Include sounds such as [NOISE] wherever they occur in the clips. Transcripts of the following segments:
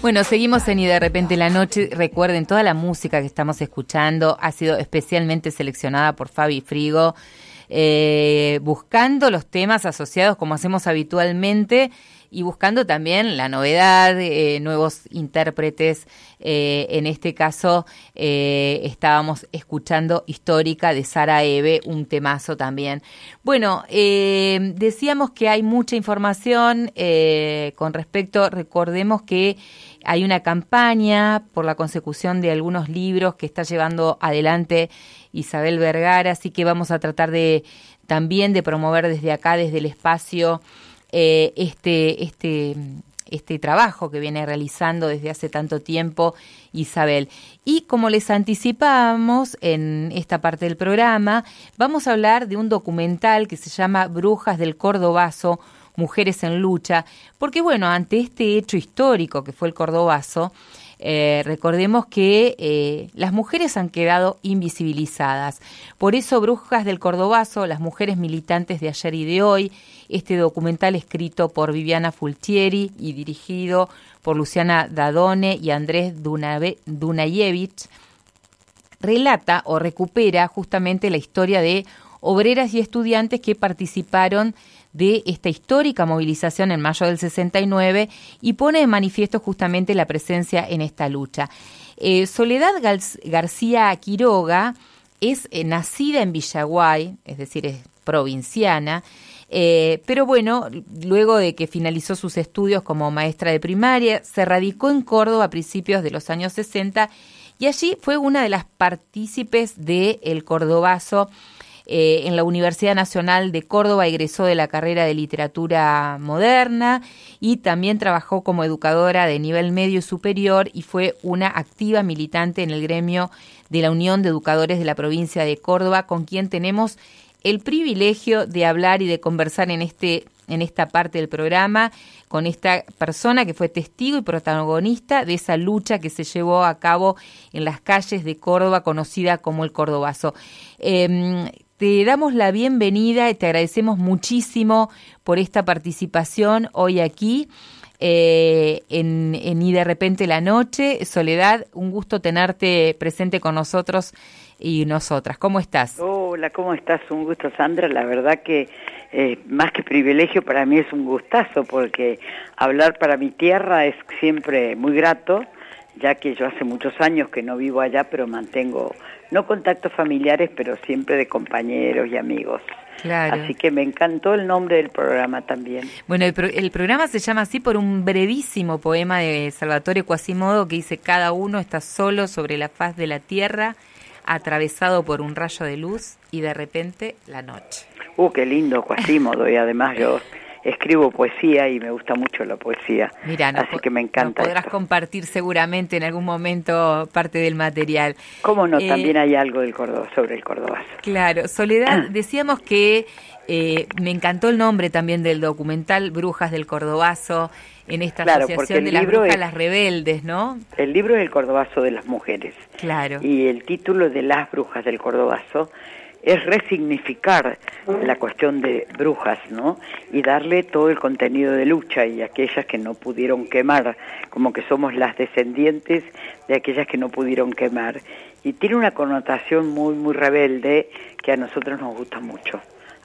Bueno, seguimos en Y de repente la noche. Recuerden, toda la música que estamos escuchando ha sido especialmente seleccionada por Fabi Frigo, eh, buscando los temas asociados como hacemos habitualmente y buscando también la novedad, eh, nuevos intérpretes. Eh, en este caso eh, estábamos escuchando Histórica de Sara Eve, un temazo también. Bueno, decíamos que hay mucha información con respecto, recordemos que hay una campaña por la consecución de algunos libros que está llevando adelante Isabel Vergara, así que vamos a tratar de también de promover desde acá, desde el espacio, eh, este, este, este trabajo que viene realizando desde hace tanto tiempo Isabel. Y como les anticipamos en esta parte del programa, vamos a hablar de un documental que se llama Brujas del Cordobazo, Mujeres en Lucha, porque bueno, ante este hecho histórico que fue el Cordobazo, eh, recordemos que eh, las mujeres han quedado invisibilizadas. Por eso, Brujas del Cordobazo, las mujeres militantes de ayer y de hoy, este documental escrito por Viviana Fultieri y dirigido por Luciana Dadone y Andrés Dunayevich, relata o recupera justamente la historia de obreras y estudiantes que participaron de esta histórica movilización en mayo del 69 y pone de manifiesto justamente la presencia en esta lucha. Eh, Soledad García Quiroga es eh, nacida en Villaguay, es decir, es provinciana, eh, pero bueno, luego de que finalizó sus estudios como maestra de primaria, se radicó en Córdoba a principios de los años 60 y allí fue una de las partícipes del el Cordobazo eh, en la Universidad Nacional de Córdoba egresó de la carrera de literatura moderna y también trabajó como educadora de nivel medio superior y fue una activa militante en el gremio de la Unión de Educadores de la provincia de Córdoba, con quien tenemos el privilegio de hablar y de conversar en este en esta parte del programa con esta persona que fue testigo y protagonista de esa lucha que se llevó a cabo en las calles de Córdoba, conocida como el Cordobazo. Em, te damos la bienvenida y te agradecemos muchísimo por esta participación hoy aquí. Eh, en, en Y de repente la noche. Soledad, un gusto tenerte presente con nosotros y nosotras. ¿Cómo estás? Hola, ¿cómo estás? Un gusto, Sandra. La verdad que eh, más que privilegio para mí es un gustazo porque hablar para mi tierra es siempre muy grato, ya que yo hace muchos años que no vivo allá, pero mantengo no contactos familiares, pero siempre de compañeros y amigos. Claro. Así que me encantó el nombre del programa también. Bueno, el, programa se llama así por un brevísimo poema de Salvatore Quasimodo que dice, cada uno está solo sobre la faz de la tierra, atravesado por un rayo de luz y de repente la noche. Uh, qué lindo Quasimodo y además yo [LAUGHS] escribo poesía y me gusta mucho la poesía. Mira, así que me encanta. podrás compartir seguramente en algún momento parte del material. ¿Cómo no? Eh, También hay algo del Córdoba, sobre el Córdoba. Claro, Soledad, [CLEARS THROAT] decíamos que eh, me encantó el nombre también del documental Brujas del Cordobazo en esta asociación de las brujas las rebeldes, ¿no? El libro es el Cordobazo de las mujeres. Claro. Y el título de las brujas del Cordobazo es resignificar la cuestión de brujas, ¿no? Y darle todo el contenido de lucha y aquellas que no pudieron quemar, como que somos las descendientes de aquellas que no pudieron quemar. Y tiene una connotación muy, muy rebelde que a nosotros nos gusta mucho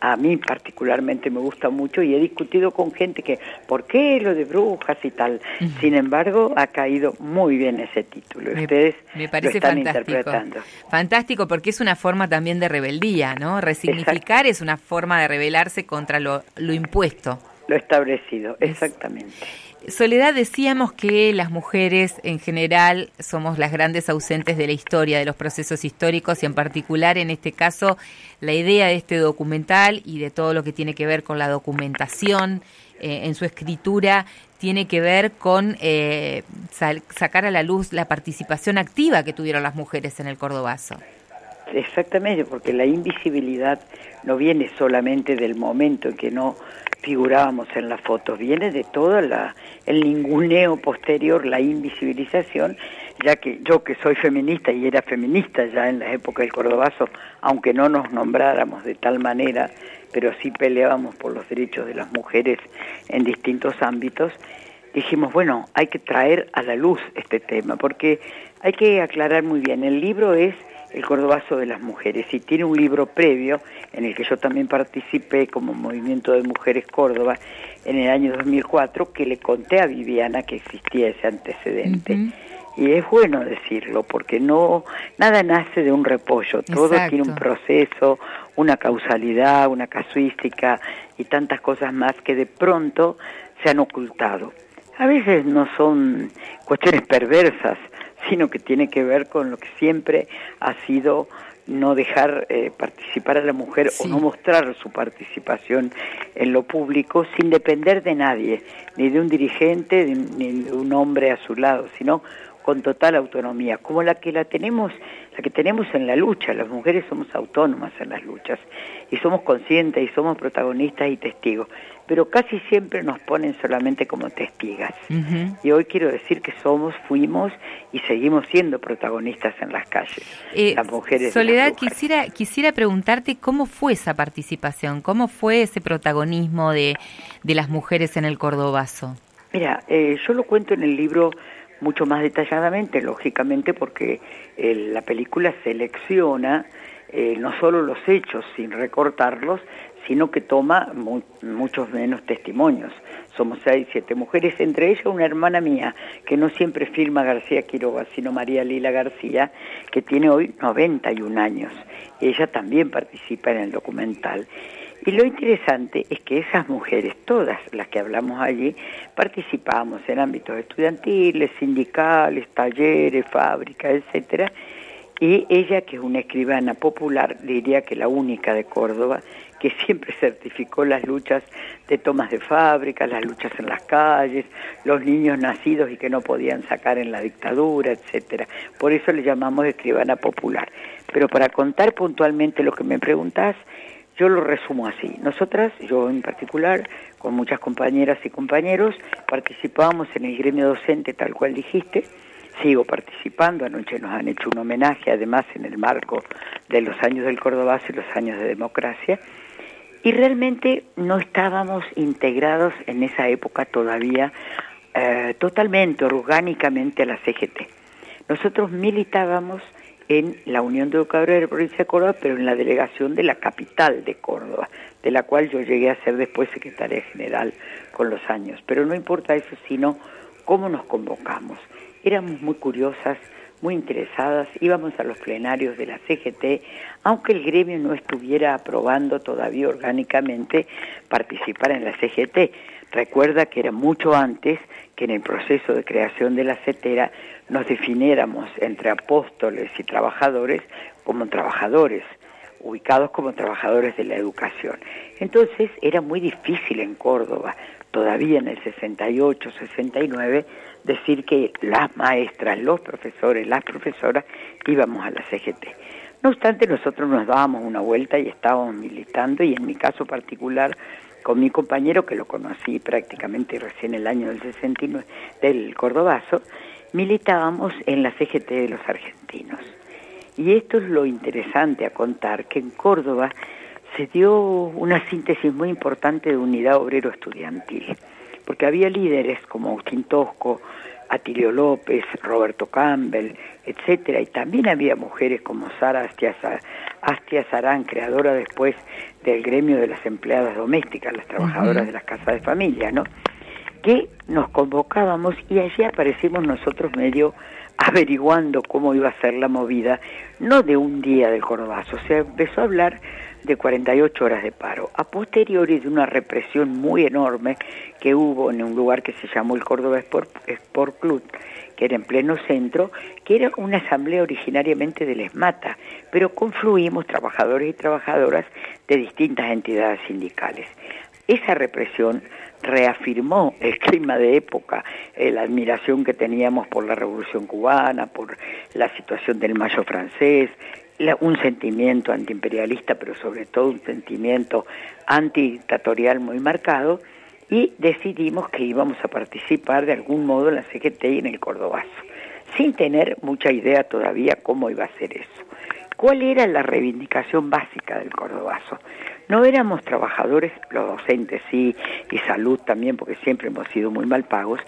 a mí particularmente me gusta mucho y he discutido con gente que, ¿por qué lo de brujas y tal? Sin embargo, ha caído muy bien ese título. Ustedes me parece lo están interpretando. Fantástico, porque es una forma también de rebeldía, ¿no? Resignificar es una forma de rebelarse contra lo, lo impuesto. Lo establecido, exactamente. Soledad, decíamos que las mujeres en general somos las grandes ausentes de la historia, de los procesos históricos y en particular en este caso la idea de este documental y de todo lo que tiene que ver con la documentación eh, en su escritura tiene que ver con eh, sacar a la luz la participación activa que tuvieron las mujeres en el Cordobazo. Exactamente, porque la invisibilidad no viene solamente del momento en que no figurábamos en las fotos, viene de todo la, el ninguneo posterior, la invisibilización, ya que yo que soy feminista y era feminista ya en la época del Cordobazo, aunque no nos nombráramos de tal manera, pero sí peleábamos por los derechos de las mujeres en distintos ámbitos, dijimos, bueno, hay que traer a la luz este tema, porque hay que aclarar muy bien, el libro es El Cordobazo de las Mujeres y tiene un libro previo en el que yo también participé como Movimiento de Mujeres Córdoba en el año 2004 que le conté a Viviana que existía ese antecedente. Y es bueno decirlo porque no nada nace de un repollo, todo tiene un proceso, una causalidad, una casuística y tantas cosas más que de pronto se han ocultado. A veces no son cuestiones perversas, sino que tiene que ver con lo que siempre ha sido no dejar eh, participar a la mujer o no mostrar su participación en lo público sin depender de nadie, ni de un dirigente, ni de un hombre a su lado, sino con total autonomía, como la que la tenemos, la que tenemos en la lucha. Las mujeres somos autónomas en las luchas y somos conscientes y somos protagonistas y testigos, pero casi siempre nos ponen solamente como testigas. Y hoy quiero decir que somos, fuimos y seguimos siendo protagonistas en las calles. Eh, las mujeres. Soledad, quisiera quisiera preguntarte cómo fue esa participación, cómo fue ese protagonismo de, de las mujeres en el Cordobazo. Mira, eh, yo lo cuento en el libro mucho más detalladamente, lógicamente, porque eh, la película selecciona eh, no solo los hechos sin recortarlos, sino que toma muchos menos testimonios. Somos seis, siete mujeres, entre ellas una hermana mía, que no siempre firma García Quiroga, sino María Lila García, que tiene hoy 91 años. Ella también participa en el documental. Y lo interesante es que esas mujeres, todas las que hablamos allí, participamos en ámbitos estudiantiles, sindicales, talleres, fábricas, etcétera. Y ella, que es una escribana popular, diría que la única de Córdoba, que siempre certificó las luchas de tomas de fábricas, las luchas en las calles, los niños nacidos y que no podían sacar en la dictadura, etcétera. Por eso le llamamos escribana popular. Pero para contar puntualmente lo que me preguntás, yo lo resumo así. Nosotras, yo en particular, con muchas compañeras y compañeros, participábamos en el gremio docente tal cual dijiste. Sigo participando, anoche nos han hecho un homenaje, además en el marco de los años del Córdoba y los años de democracia. Y realmente no estábamos integrados en esa época todavía eh, totalmente, orgánicamente a la CGT. Nosotros militábamos en la Unión de Educadores de la provincia de Córdoba, pero en la delegación de la capital de Córdoba, de la cual yo llegué a ser después secretaria general con los años. Pero no importa eso, sino cómo nos convocamos. Éramos muy curiosas, muy interesadas, íbamos a los plenarios de la CGT, aunque el gremio no estuviera aprobando todavía orgánicamente participar en la CGT. Recuerda que era mucho antes que en el proceso de creación de la CETERA nos definiéramos entre apóstoles y trabajadores como trabajadores, ubicados como trabajadores de la educación. Entonces era muy difícil en Córdoba, todavía en el 68, 69, decir que las maestras, los profesores, las profesoras íbamos a la CGT. No obstante, nosotros nos dábamos una vuelta y estábamos militando y en mi caso particular con mi compañero que lo conocí prácticamente recién el año del 69 del Cordobazo, militábamos en la CGT de los argentinos. Y esto es lo interesante a contar, que en Córdoba se dio una síntesis muy importante de unidad obrero estudiantil, porque había líderes como Agustín Tosco, Atilio López, Roberto Campbell, etcétera, y también había mujeres como Sara Astia, Astia Sarán, creadora después del gremio de las empleadas domésticas, las trabajadoras de las casas de familia, ¿no? Que nos convocábamos y allí aparecimos nosotros medio averiguando cómo iba a ser la movida, no de un día del Cordobazo, se empezó a hablar de 48 horas de paro, a posteriori de una represión muy enorme que hubo en un lugar que se llamó el Córdoba Sport, Sport Club, que era en pleno centro, que era una asamblea originariamente de Lesmata, pero confluimos trabajadores y trabajadoras de distintas entidades sindicales. Esa represión reafirmó el clima de época, eh, la admiración que teníamos por la Revolución cubana, por la situación del Mayo francés, un sentimiento antiimperialista, pero sobre todo un sentimiento antidictatorial muy marcado, y decidimos que íbamos a participar de algún modo en la CGT y en el Cordobazo, sin tener mucha idea todavía cómo iba a ser eso. ¿Cuál era la reivindicación básica del cordobazo? No éramos trabajadores, los docentes sí, y salud también, porque siempre hemos sido muy mal pagos,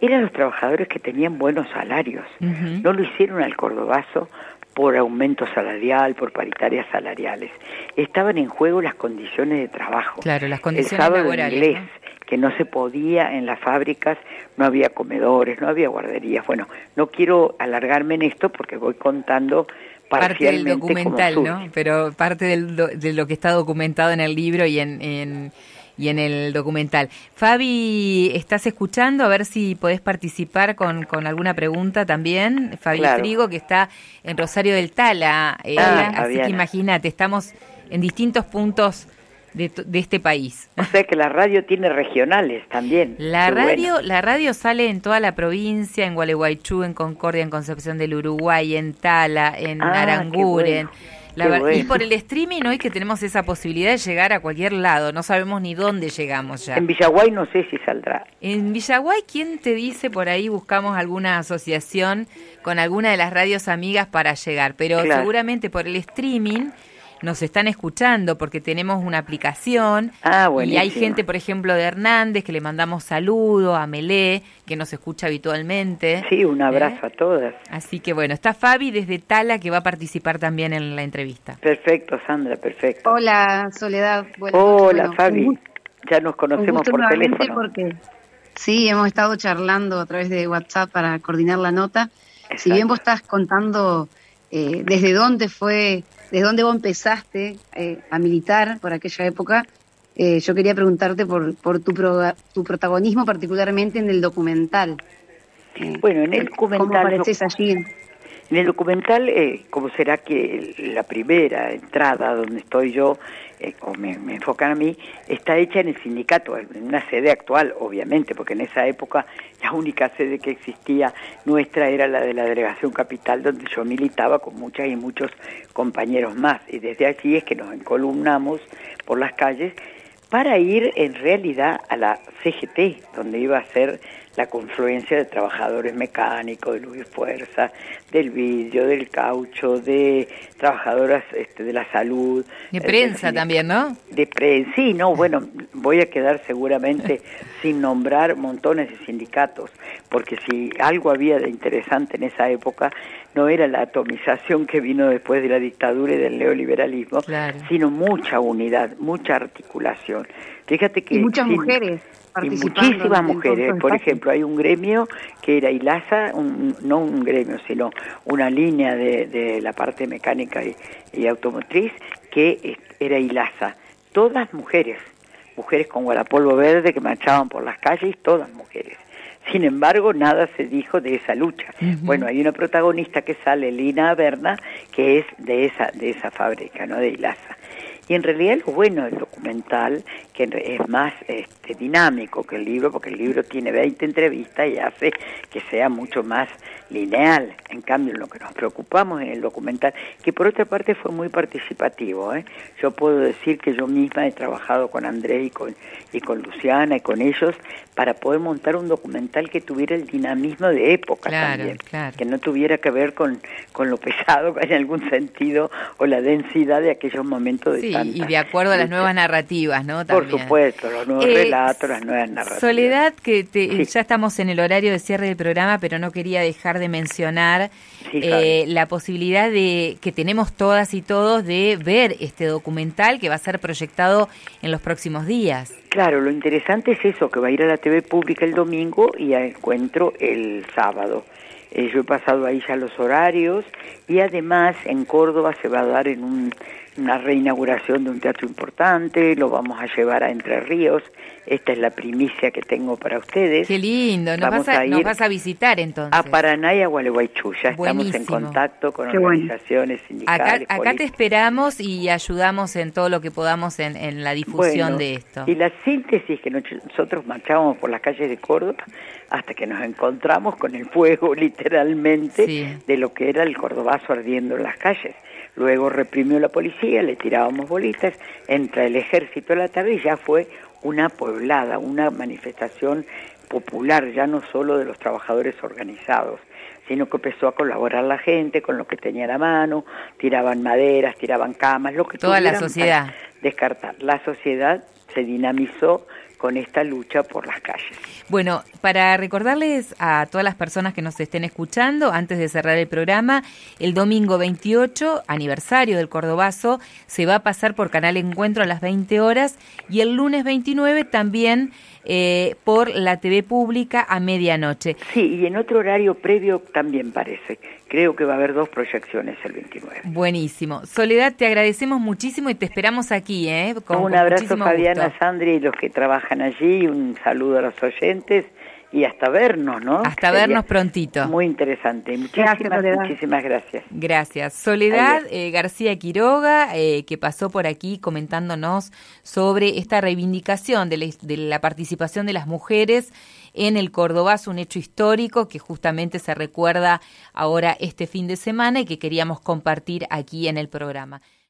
eran los trabajadores que tenían buenos salarios. No lo hicieron al cordobazo por aumento salarial, por paritarias salariales. Estaban en juego las condiciones de trabajo. Claro, las condiciones El laborales. Inglés, que no se podía en las fábricas, no había comedores, no había guarderías. Bueno, no quiero alargarme en esto porque voy contando parte del documental, ¿no? Pero parte de lo que está documentado en el libro y en, y en el documental. Fabi, ¿estás escuchando? A ver si podés participar con, con alguna pregunta también. Fabi Trigo, que está en Rosario del Tala. Eh, ah, así que imagínate, estamos en distintos puntos de, este país. O sea que la radio tiene regionales también. La radio, la radio sale en toda la provincia, en Gualeguaychú, en Concordia, en Concepción del Uruguay, en Tala, en ah, Aranguren. Y por el streaming hoy que tenemos esa posibilidad de llegar a cualquier lado, no sabemos ni dónde llegamos ya. En Villaguay no sé si saldrá. En Villaguay, ¿quién te dice por ahí buscamos alguna asociación con alguna de las radios amigas para llegar? Pero seguramente por el streaming nos están escuchando porque tenemos una aplicación ah, y hay gente, por ejemplo, de Hernández que le mandamos saludo, a Melé, que nos escucha habitualmente. Sí, un abrazo ¿Eh? a todas. Así que bueno, está Fabi desde Tala que va a participar también en la entrevista. Perfecto, Sandra, perfecto. Hola, Soledad. Hola, Fabi. Ya nos conocemos por teléfono. Porque, sí, hemos estado charlando a través de WhatsApp para coordinar la nota. Si bien vos estás contando eh, desde dónde fue desde dónde vos empezaste eh, a militar por aquella época, eh, yo quería preguntarte por, por tu, tu protagonismo particularmente en el documental. Eh, bueno, en el documental... ¿Cómo apareces allí? En el documental, eh, como será que la primera entrada donde estoy yo, eh, o me, enfocan a mí, está hecha en el sindicato, en una sede actual, obviamente, porque en esa época la única sede que existía nuestra era la de la Delegación Capital, donde yo militaba con muchas y muchos compañeros más. Y desde allí es que nos encolumnamos por las calles para ir en realidad a la CGT, donde iba a ser la confluencia de trabajadores mecánicos, de luz y fuerza, del vidrio, del caucho, de trabajadoras este, de la salud. De prensa también, ¿no? De prensa, sí, no, bueno, voy a quedar seguramente [LAUGHS] sin nombrar montones de sindicatos, porque si algo había de interesante en esa época, no era la atomización que vino después de la dictadura y del neoliberalismo, sino mucha unidad, mucha articulación. Fíjate que... Y muchas mujeres y muchísimas mujeres. Por ejemplo, hay un gremio que era ILASA, no un gremio, sino una línea de, de la parte mecánica y, automotriz que era ILASA. Todas mujeres, mujeres con guarapolvo verde que marchaban por las calles, todas mujeres. Sin embargo, nada se dijo de esa lucha. Bueno, hay una protagonista que sale, Lina Berna, que es de esa, de esa fábrica, ¿no? De ILASA. Y en realidad lo bueno del documental, que es más este, dinámico que el libro, porque el libro tiene 20 entrevistas y hace que sea mucho más lineal. En cambio, lo que nos preocupamos en el documental, que por otra parte fue muy participativo. ¿eh? Yo puedo decir que yo misma he trabajado con Andrés y con, y con Luciana y con ellos para poder montar un documental que tuviera el dinamismo de época también, que no tuviera que ver con, con lo pesado en algún sentido o la densidad de aquellos momentos de y de acuerdo a las nuevas narrativas, ¿no? Por supuesto, los nuevos eh, relatos, las nuevas narrativas. Soledad, que ya estamos en el horario de cierre del programa, pero no quería dejar de mencionar eh, la posibilidad de que tenemos todas y todos de ver este documental que va a ser proyectado en los próximos días. Claro, lo interesante es eso, que va a ir a la TV pública el domingo y a encuentro el sábado. Eh, yo he pasado ahí ya los horarios y además en Córdoba se va a dar en un una reinauguración de un teatro importante, lo vamos a llevar a Entre Ríos, esta es la primicia que tengo para ustedes. Qué lindo, nos, vas a, nos vas a, visitar entonces. A Paraná y a Gualeguaychú, ya estamos en contacto con organizaciones sindicales. Acá, te esperamos y ayudamos en todo lo que podamos en, la difusión de esto. Y la síntesis que nosotros marchábamos por las calles de Córdoba hasta que nos encontramos con el fuego [LAUGHS] literalmente de lo que era el cordobazo ardiendo en las calles. Luego reprimió la policía, le tirábamos bolitas, entra el ejército a la tarde y ya fue una poblada, una manifestación popular, ya no solo de los trabajadores organizados, sino que empezó a colaborar la gente con lo que tenía a la mano, tiraban maderas, tiraban camas, lo que toda la sociedad descartar. La sociedad se dinamizó con esta lucha por las calles. Bueno, para recordarles a todas las personas que nos estén escuchando, antes de cerrar el programa, el domingo 28, aniversario del Cordobazo, se va a pasar por Canal Encuentro a las 20 horas y el lunes 29 también eh, por la TV pública a medianoche. Sí, y en otro horario previo también parece. Creo que va a haber dos proyecciones el 29. Buenísimo. Soledad, te agradecemos muchísimo y te esperamos aquí. ¿eh? un abrazo, Fabiana, Sandri y los que trabajan allí. Un saludo a los oyentes y hasta vernos, ¿no? Hasta vernos prontito. Muy interesante. Muchísimas gracias. Muchísimas gracias. Gracias. Soledad eh, García Quiroga, eh, que pasó por aquí comentándonos sobre esta reivindicación de la, de la participación de las mujeres en el Cordobazo, un hecho histórico que justamente se recuerda ahora este fin de semana y que queríamos compartir aquí en el programa.